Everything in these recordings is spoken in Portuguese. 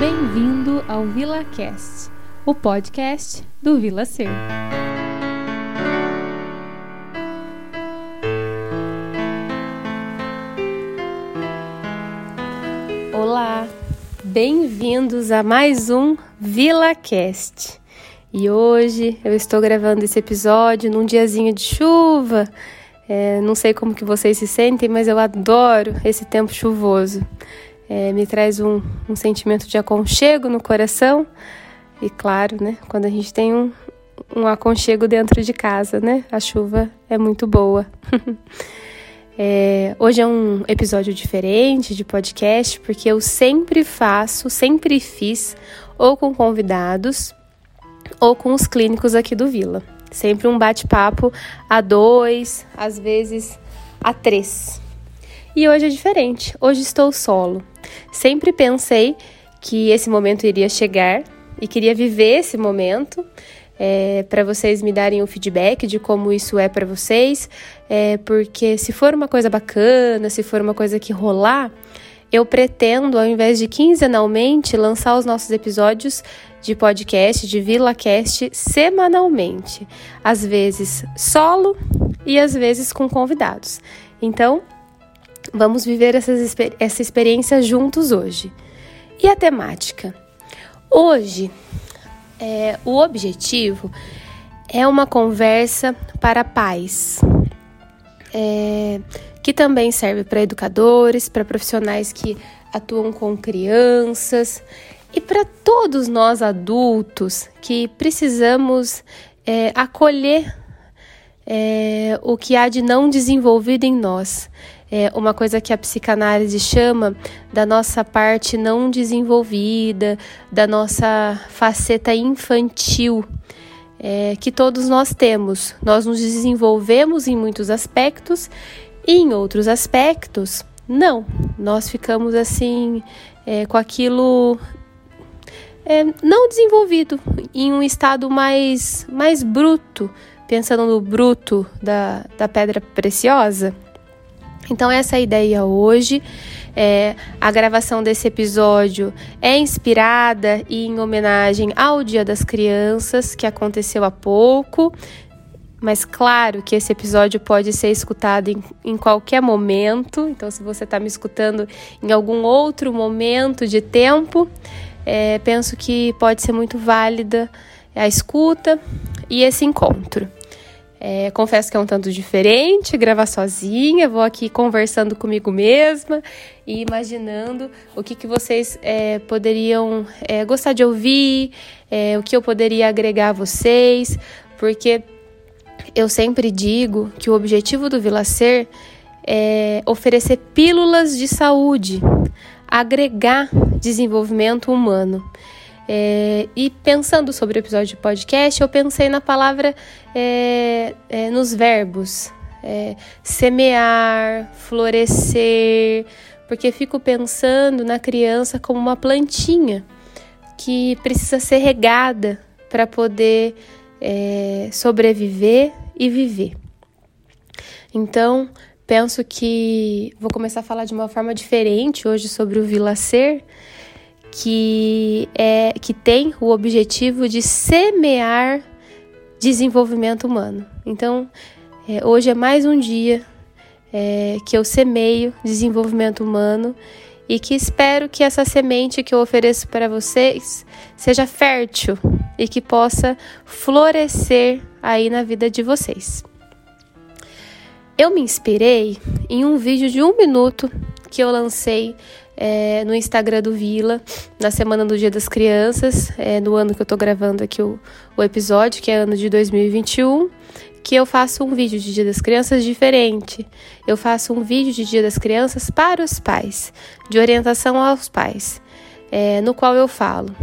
Bem-vindo ao VilaCast, o podcast do Vila Ser. Olá, bem-vindos a mais um VilaCast. E hoje eu estou gravando esse episódio num diazinho de chuva. É, não sei como que vocês se sentem, mas eu adoro esse tempo chuvoso. É, me traz um, um, sentimento de aconchego no coração. E claro, né, quando a gente tem um, um aconchego dentro de casa, né? A chuva é muito boa. é, hoje é um episódio diferente de podcast, porque eu sempre faço, sempre fiz, ou com convidados ou com os clínicos aqui do Vila. Sempre um bate-papo a dois, às vezes a três. E hoje é diferente, hoje estou solo. Sempre pensei que esse momento iria chegar e queria viver esse momento. É, para vocês me darem o feedback de como isso é para vocês, é, porque se for uma coisa bacana, se for uma coisa que rolar, eu pretendo, ao invés de quinzenalmente, lançar os nossos episódios de podcast, de VilaCast, semanalmente. Às vezes solo e às vezes com convidados. Então, vamos viver essas, essa experiência juntos hoje. E a temática? Hoje, é, o objetivo é uma conversa para pais. É, que também serve para educadores, para profissionais que atuam com crianças e para todos nós adultos que precisamos é, acolher é, o que há de não desenvolvido em nós. É uma coisa que a psicanálise chama da nossa parte não desenvolvida, da nossa faceta infantil. É, que todos nós temos. Nós nos desenvolvemos em muitos aspectos e em outros aspectos, não. Nós ficamos assim é, com aquilo é, não desenvolvido, em um estado mais, mais bruto, pensando no bruto da, da pedra preciosa. Então, essa é a ideia hoje. É, a gravação desse episódio é inspirada e em homenagem ao Dia das Crianças, que aconteceu há pouco. Mas claro que esse episódio pode ser escutado em, em qualquer momento. Então, se você está me escutando em algum outro momento de tempo, é, penso que pode ser muito válida a escuta e esse encontro. É, confesso que é um tanto diferente gravar sozinha, vou aqui conversando comigo mesma e imaginando o que, que vocês é, poderiam é, gostar de ouvir, é, o que eu poderia agregar a vocês, porque eu sempre digo que o objetivo do Vila Ser é oferecer pílulas de saúde agregar desenvolvimento humano. É, e pensando sobre o episódio de podcast, eu pensei na palavra, é, é, nos verbos, é, semear, florescer, porque fico pensando na criança como uma plantinha que precisa ser regada para poder é, sobreviver e viver. Então, penso que vou começar a falar de uma forma diferente hoje sobre o Vila Ser, que é que tem o objetivo de semear desenvolvimento humano. Então, é, hoje é mais um dia é, que eu semeio desenvolvimento humano e que espero que essa semente que eu ofereço para vocês seja fértil e que possa florescer aí na vida de vocês. Eu me inspirei em um vídeo de um minuto que eu lancei é, no Instagram do Vila, na semana do Dia das Crianças, é, no ano que eu tô gravando aqui o, o episódio, que é ano de 2021, que eu faço um vídeo de Dia das Crianças diferente. Eu faço um vídeo de Dia das Crianças para os pais, de orientação aos pais, é, no qual eu falo: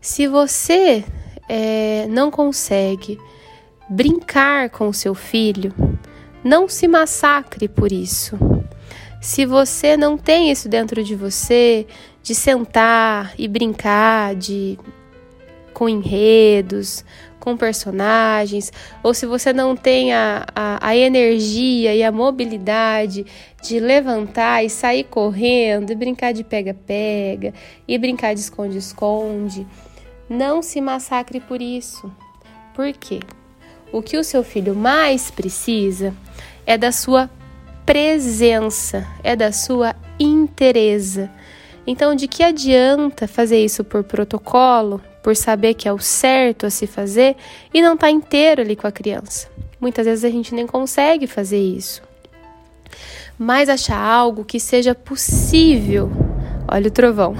se você é, não consegue brincar com o seu filho, não se massacre por isso. Se você não tem isso dentro de você, de sentar e brincar de com enredos, com personagens, ou se você não tem a, a, a energia e a mobilidade de levantar e sair correndo, e brincar de pega-pega, e brincar de esconde-esconde, não se massacre por isso. Por quê? O que o seu filho mais precisa é da sua presença, é da sua interesa. Então, de que adianta fazer isso por protocolo, por saber que é o certo a se fazer e não estar tá inteiro ali com a criança? Muitas vezes a gente nem consegue fazer isso. Mas achar algo que seja possível, olha o trovão,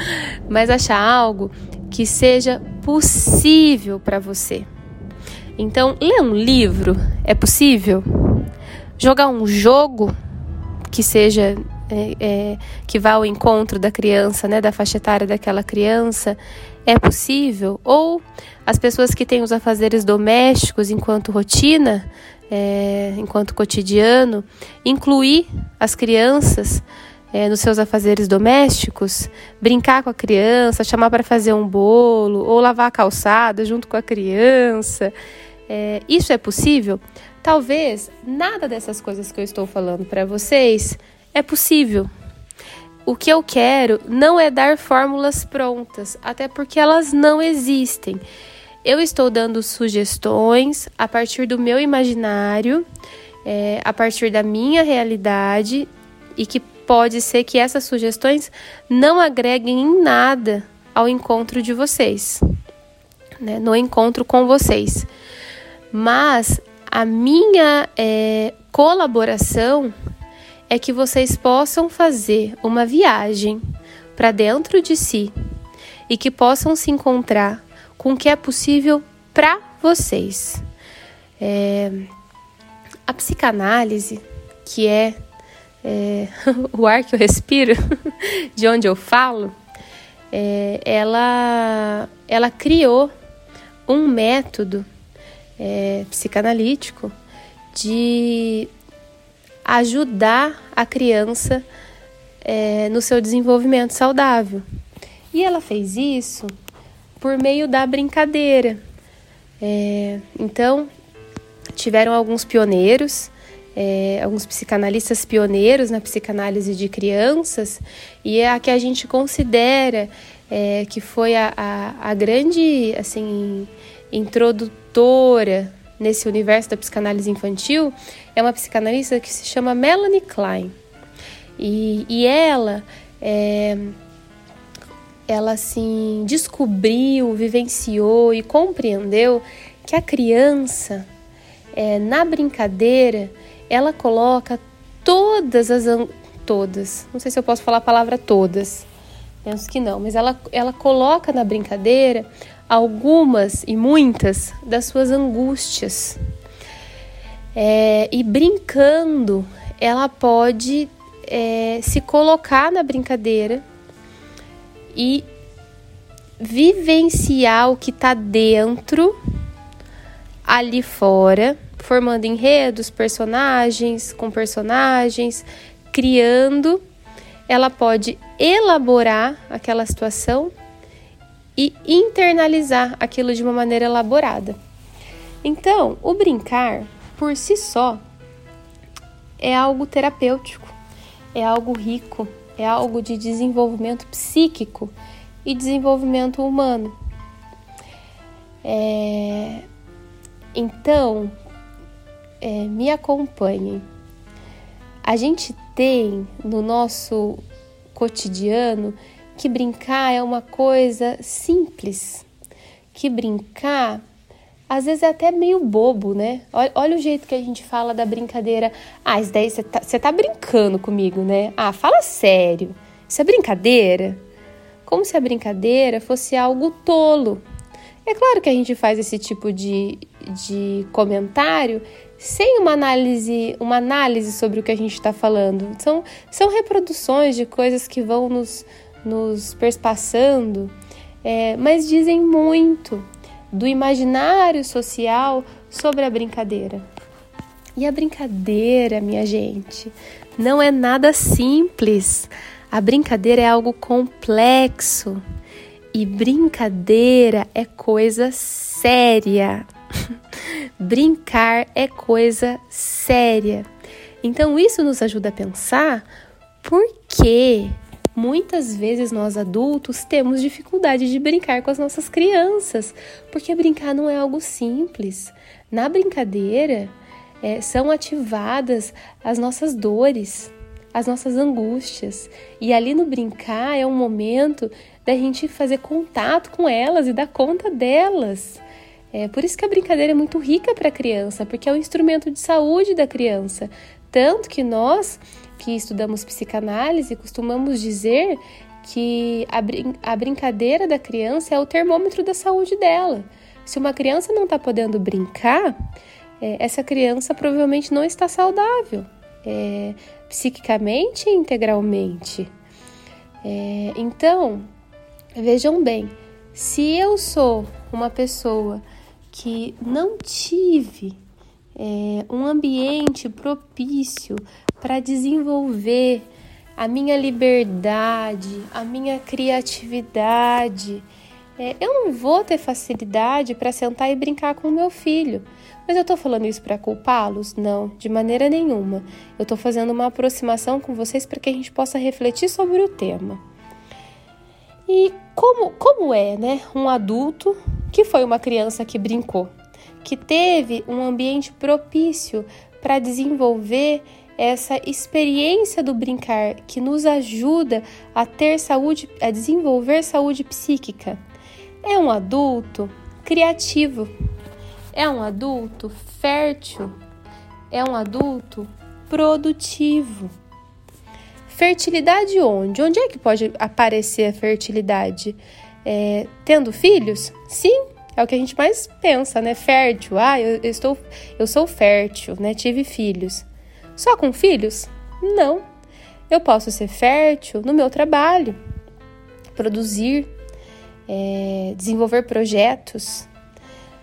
mas achar algo que seja possível para você. Então, ler um livro é possível? Jogar um jogo que seja é, é, que vá ao encontro da criança, né, da faixa etária daquela criança, é possível? Ou as pessoas que têm os afazeres domésticos enquanto rotina, é, enquanto cotidiano, incluir as crianças é, nos seus afazeres domésticos, brincar com a criança, chamar para fazer um bolo ou lavar a calçada junto com a criança. É, isso é possível? Talvez nada dessas coisas que eu estou falando para vocês é possível. O que eu quero não é dar fórmulas prontas, até porque elas não existem. Eu estou dando sugestões a partir do meu imaginário, é, a partir da minha realidade, e que pode ser que essas sugestões não agreguem em nada ao encontro de vocês, né, no encontro com vocês. Mas a minha é, colaboração é que vocês possam fazer uma viagem para dentro de si e que possam se encontrar com o que é possível para vocês. É, a psicanálise, que é, é, o ar que eu respiro, de onde eu falo, é, ela, ela criou um método é, psicanalítico de ajudar a criança é, no seu desenvolvimento saudável. E ela fez isso por meio da brincadeira. É, então, tiveram alguns pioneiros, é, alguns psicanalistas pioneiros na psicanálise de crianças, e é a que a gente considera é, que foi a, a, a grande assim, nesse universo da psicanálise infantil é uma psicanalista que se chama Melanie Klein. E, e ela, é, ela assim, descobriu, vivenciou e compreendeu que a criança, é, na brincadeira, ela coloca todas as. Todas, não sei se eu posso falar a palavra todas, penso que não, mas ela, ela coloca na brincadeira algumas e muitas das suas angústias. É, e brincando, ela pode é, se colocar na brincadeira e vivenciar o que está dentro, ali fora, formando enredos, personagens com personagens, criando. Ela pode elaborar aquela situação e internalizar aquilo de uma maneira elaborada. Então, o brincar por si só é algo terapêutico, é algo rico, é algo de desenvolvimento psíquico e desenvolvimento humano. É... Então, é, me acompanhe. A gente tem no nosso cotidiano que brincar é uma coisa simples, que brincar às vezes é até meio bobo, né? Olha, olha o jeito que a gente fala da brincadeira. Ah, isso daí você tá, tá brincando comigo, né? Ah, fala sério. Isso é brincadeira? Como se a brincadeira fosse algo tolo. É claro que a gente faz esse tipo de, de comentário sem uma análise, uma análise sobre o que a gente está falando. São, são reproduções de coisas que vão nos, nos perspassando, é, mas dizem muito do imaginário social sobre a brincadeira. E a brincadeira, minha gente, não é nada simples. A brincadeira é algo complexo. E brincadeira é coisa séria. Brincar é coisa séria. Então, isso nos ajuda a pensar por que muitas vezes nós adultos temos dificuldade de brincar com as nossas crianças, porque brincar não é algo simples. Na brincadeira, é, são ativadas as nossas dores, as nossas angústias. E ali no brincar é um momento da gente fazer contato com elas e dar conta delas. É por isso que a brincadeira é muito rica para a criança, porque é um instrumento de saúde da criança. Tanto que nós que estudamos psicanálise costumamos dizer que a, brin a brincadeira da criança é o termômetro da saúde dela. Se uma criança não está podendo brincar, é, essa criança provavelmente não está saudável, é, psiquicamente e integralmente. É, então, vejam bem, se eu sou uma pessoa que não tive é, um ambiente propício para desenvolver a minha liberdade, a minha criatividade, é, eu não vou ter facilidade para sentar e brincar com o meu filho. Mas eu estou falando isso para culpá-los? Não, de maneira nenhuma. Eu estou fazendo uma aproximação com vocês para que a gente possa refletir sobre o tema. E como, como é, né, um adulto que foi uma criança que brincou, que teve um ambiente propício para desenvolver essa experiência do brincar que nos ajuda a ter saúde, a desenvolver saúde psíquica. É um adulto criativo, é um adulto fértil, é um adulto produtivo. Fertilidade onde? Onde é que pode aparecer a fertilidade? É, tendo filhos? Sim, é o que a gente mais pensa, né? Fértil. Ah, eu, eu, estou, eu sou fértil, né? Tive filhos. Só com filhos? Não. Eu posso ser fértil no meu trabalho, produzir, é, desenvolver projetos.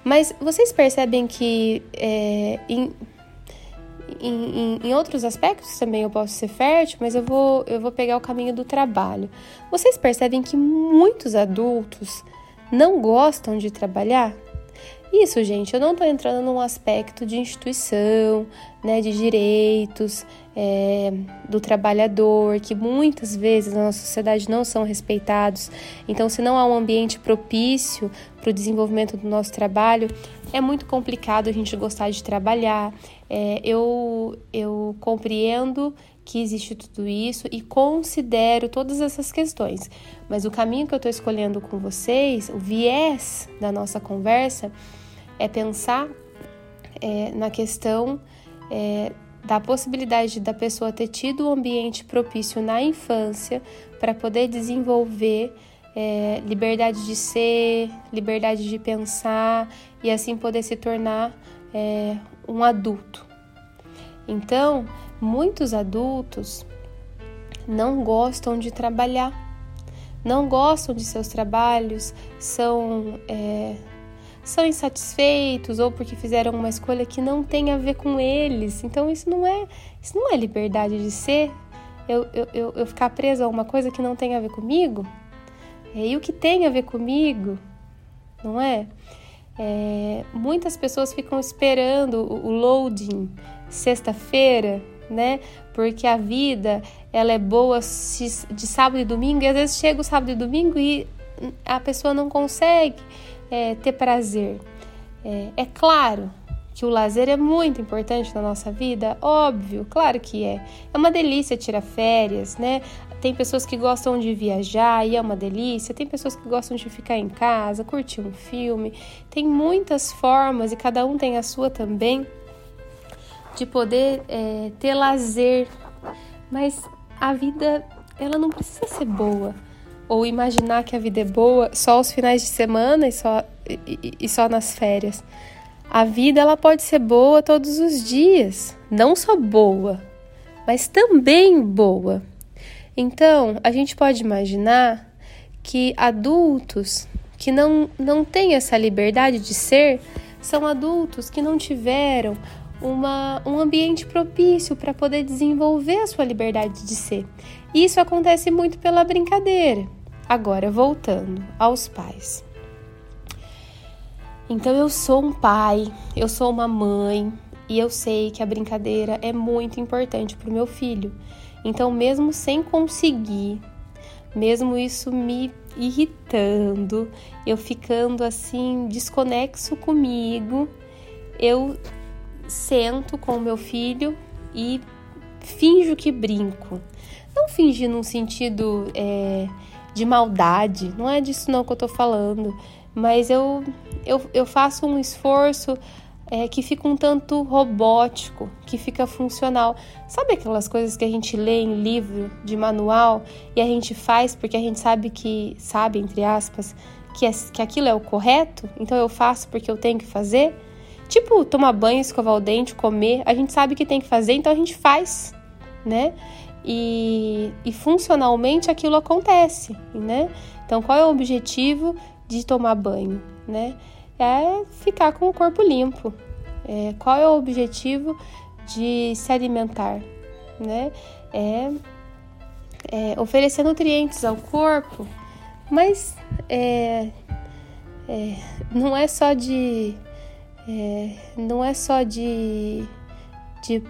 Mas vocês percebem que é, em, em, em, outros aspectos também eu posso ser fértil, mas eu vou, eu vou pegar o caminho do trabalho. Vocês percebem que muitos adultos não gostam de trabalhar? Isso, gente, eu não estou entrando num aspecto de instituição, né, de direitos é, do trabalhador, que muitas vezes na nossa sociedade não são respeitados. Então, se não há um ambiente propício para o desenvolvimento do nosso trabalho, é muito complicado a gente gostar de trabalhar. É, eu, eu compreendo que existe tudo isso e considero todas essas questões. Mas o caminho que eu estou escolhendo com vocês, o viés da nossa conversa, é pensar é, na questão é, da possibilidade da pessoa ter tido um ambiente propício na infância para poder desenvolver é, liberdade de ser, liberdade de pensar e assim poder se tornar é, um adulto. Então, muitos adultos não gostam de trabalhar, não gostam de seus trabalhos, são é, são insatisfeitos ou porque fizeram uma escolha que não tem a ver com eles. Então isso não é, isso não é liberdade de ser. Eu, eu, eu, ficar preso a uma coisa que não tem a ver comigo. É, e o que tem a ver comigo, não é? é muitas pessoas ficam esperando o, o loading sexta-feira, né? Porque a vida ela é boa de sábado e domingo e às vezes chega o sábado e domingo e a pessoa não consegue é, ter prazer. É, é claro que o lazer é muito importante na nossa vida, óbvio, claro que é. É uma delícia tirar férias, né? Tem pessoas que gostam de viajar e é uma delícia, tem pessoas que gostam de ficar em casa, curtir um filme. Tem muitas formas e cada um tem a sua também de poder é, ter lazer. Mas a vida, ela não precisa ser boa ou imaginar que a vida é boa só aos finais de semana e só, e, e só nas férias. A vida ela pode ser boa todos os dias, não só boa, mas também boa. Então, a gente pode imaginar que adultos que não, não têm essa liberdade de ser são adultos que não tiveram uma, um ambiente propício para poder desenvolver a sua liberdade de ser. Isso acontece muito pela brincadeira. Agora, voltando aos pais. Então eu sou um pai, eu sou uma mãe e eu sei que a brincadeira é muito importante para o meu filho. Então, mesmo sem conseguir, mesmo isso me irritando, eu ficando assim desconexo comigo, eu sento com o meu filho e finjo que brinco. Não fingir num sentido é, de maldade, não é disso não que eu tô falando, mas eu, eu, eu faço um esforço é, que fica um tanto robótico, que fica funcional. Sabe aquelas coisas que a gente lê em livro de manual e a gente faz porque a gente sabe que, sabe, entre aspas, que, é, que aquilo é o correto, então eu faço porque eu tenho que fazer? Tipo, tomar banho, escovar o dente, comer, a gente sabe que tem que fazer, então a gente faz, né? E, e funcionalmente aquilo acontece, né? Então, qual é o objetivo de tomar banho, né? É ficar com o corpo limpo. É, qual é o objetivo de se alimentar, né? É, é oferecer nutrientes ao corpo, mas é, é, não é só de é, não é só de, de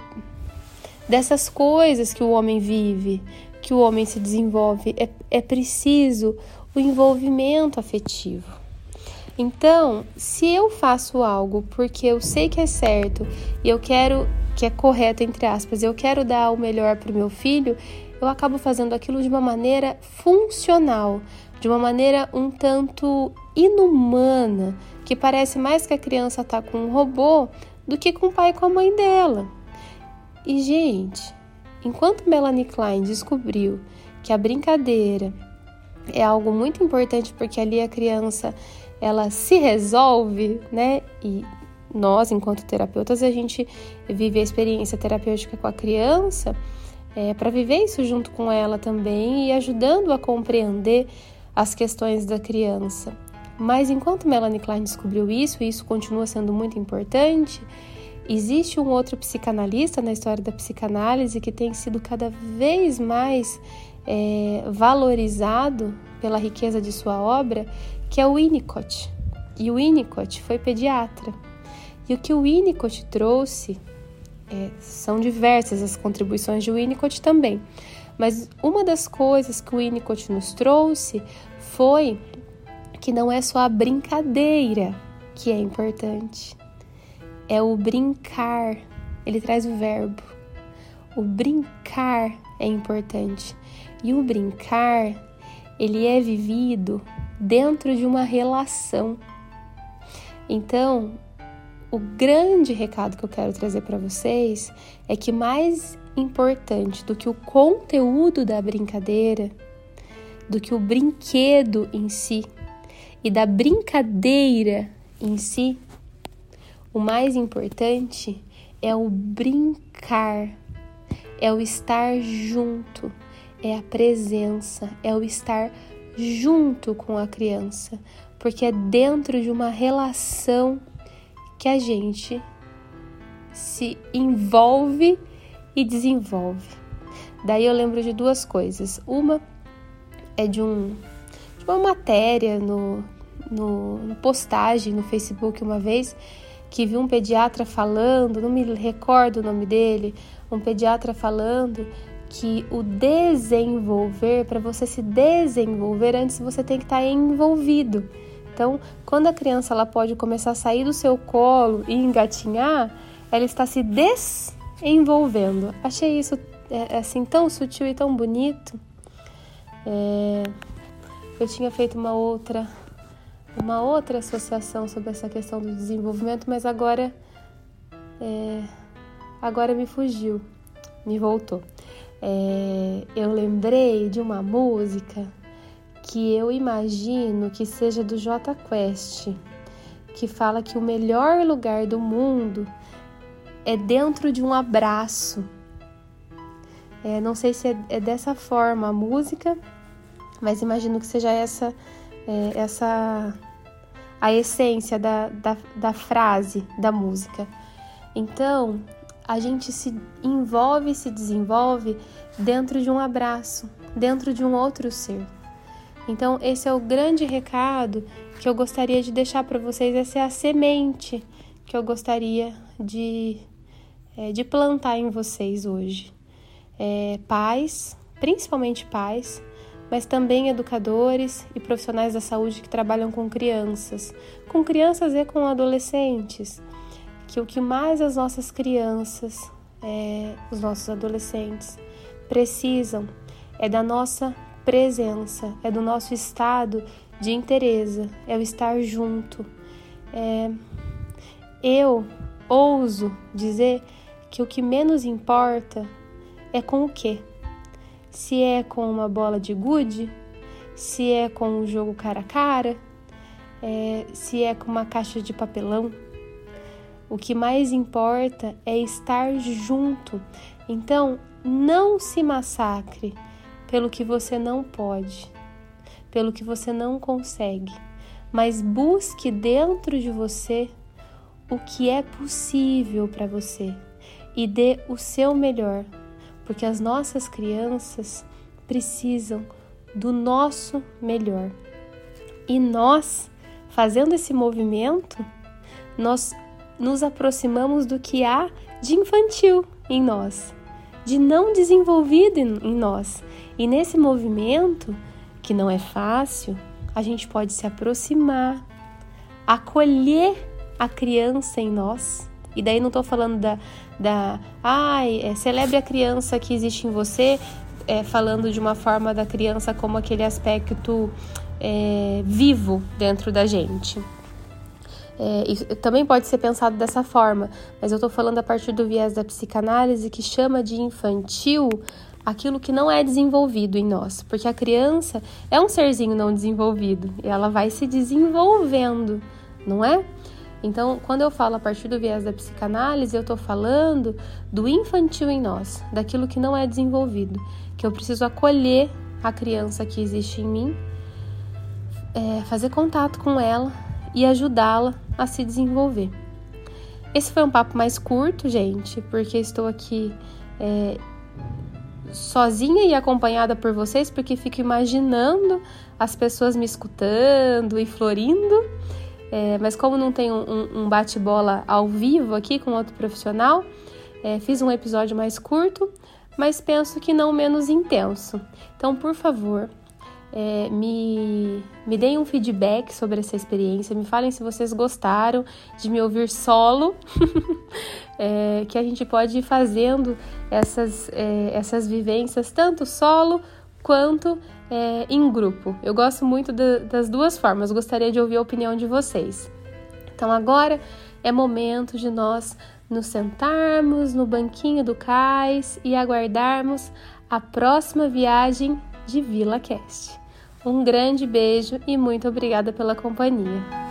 dessas coisas que o homem vive, que o homem se desenvolve. É, é preciso o envolvimento afetivo. Então, se eu faço algo porque eu sei que é certo e eu quero que é correto entre aspas, eu quero dar o melhor para o meu filho, eu acabo fazendo aquilo de uma maneira funcional, de uma maneira um tanto inumana, que parece mais que a criança está com um robô do que com o pai e com a mãe dela. E gente, enquanto Melanie Klein descobriu que a brincadeira é algo muito importante porque ali a criança ela se resolve, né? E nós, enquanto terapeutas, a gente vive a experiência terapêutica com a criança é, para viver isso junto com ela também e ajudando a compreender as questões da criança. Mas enquanto Melanie Klein descobriu isso, e isso continua sendo muito importante, existe um outro psicanalista na história da psicanálise que tem sido cada vez mais é, valorizado pela riqueza de sua obra, que é o Winnicott. E o Winnicott foi pediatra. E o que o Winnicott trouxe é, são diversas as contribuições de Winnicott também. Mas uma das coisas que o Winnicott nos trouxe foi que não é só a brincadeira que é importante, é o brincar. Ele traz o verbo. O brincar é importante. E o brincar, ele é vivido dentro de uma relação. Então, o grande recado que eu quero trazer para vocês é que mais importante do que o conteúdo da brincadeira, do que o brinquedo em si e da brincadeira em si, o mais importante é o brincar, é o estar junto, é a presença, é o estar junto com a criança, porque é dentro de uma relação que a gente se envolve e desenvolve. Daí eu lembro de duas coisas. Uma é de, um, de uma matéria no, no postagem no Facebook uma vez que vi um pediatra falando, não me recordo o nome dele, um pediatra falando que o desenvolver, para você se desenvolver, antes você tem que estar tá envolvido. Então, quando a criança ela pode começar a sair do seu colo e engatinhar, ela está se desenvolvendo. Achei isso é, assim tão sutil e tão bonito. É, eu tinha feito uma outra uma outra associação sobre essa questão do desenvolvimento, mas agora é, agora me fugiu, me voltou é, eu lembrei de uma música que eu imagino que seja do J Quest, que fala que o melhor lugar do mundo é dentro de um abraço. É, não sei se é, é, dessa forma a música, mas imagino que seja essa, é, essa a essência da, da, da frase da música. Então, a gente se envolve e se desenvolve dentro de um abraço, dentro de um outro ser. Então, esse é o grande recado que eu gostaria de deixar para vocês. Essa é a semente que eu gostaria de, é, de plantar em vocês hoje. É, pais, principalmente pais, mas também educadores e profissionais da saúde que trabalham com crianças, com crianças e com adolescentes, que o que mais as nossas crianças, é, os nossos adolescentes precisam é da nossa presença, é do nosso estado de interesse, é o estar junto. É, eu ouso dizer que o que menos importa é com o quê? Se é com uma bola de gude, se é com um jogo cara a cara, é, se é com uma caixa de papelão. O que mais importa é estar junto. Então, não se massacre pelo que você não pode, pelo que você não consegue, mas busque dentro de você o que é possível para você e dê o seu melhor porque as nossas crianças precisam do nosso melhor. E nós, fazendo esse movimento, nós nos aproximamos do que há de infantil em nós, de não desenvolvido em nós. E nesse movimento, que não é fácil, a gente pode se aproximar, acolher a criança em nós e daí não estou falando da, da ai, é, celebre a criança que existe em você, é, falando de uma forma da criança como aquele aspecto é, vivo dentro da gente. É, também pode ser pensado dessa forma, mas eu estou falando a partir do viés da psicanálise que chama de infantil aquilo que não é desenvolvido em nós, porque a criança é um serzinho não desenvolvido e ela vai se desenvolvendo, não é? Então, quando eu falo a partir do viés da psicanálise, eu estou falando do infantil em nós, daquilo que não é desenvolvido, que eu preciso acolher a criança que existe em mim, é, fazer contato com ela e ajudá-la a se desenvolver. Esse foi um papo mais curto, gente, porque estou aqui é, sozinha e acompanhada por vocês, porque fico imaginando as pessoas me escutando e florindo. É, mas como não tem um, um bate-bola ao vivo aqui com outro profissional, é, fiz um episódio mais curto, mas penso que não menos intenso. Então, por favor, é, me, me deem um feedback sobre essa experiência, me falem se vocês gostaram de me ouvir solo, é, que a gente pode ir fazendo essas, é, essas vivências tanto solo quanto é, em grupo. Eu gosto muito de, das duas formas, gostaria de ouvir a opinião de vocês. Então agora é momento de nós nos sentarmos no banquinho do cais e aguardarmos a próxima viagem de Vila Cast. Um grande beijo e muito obrigada pela companhia.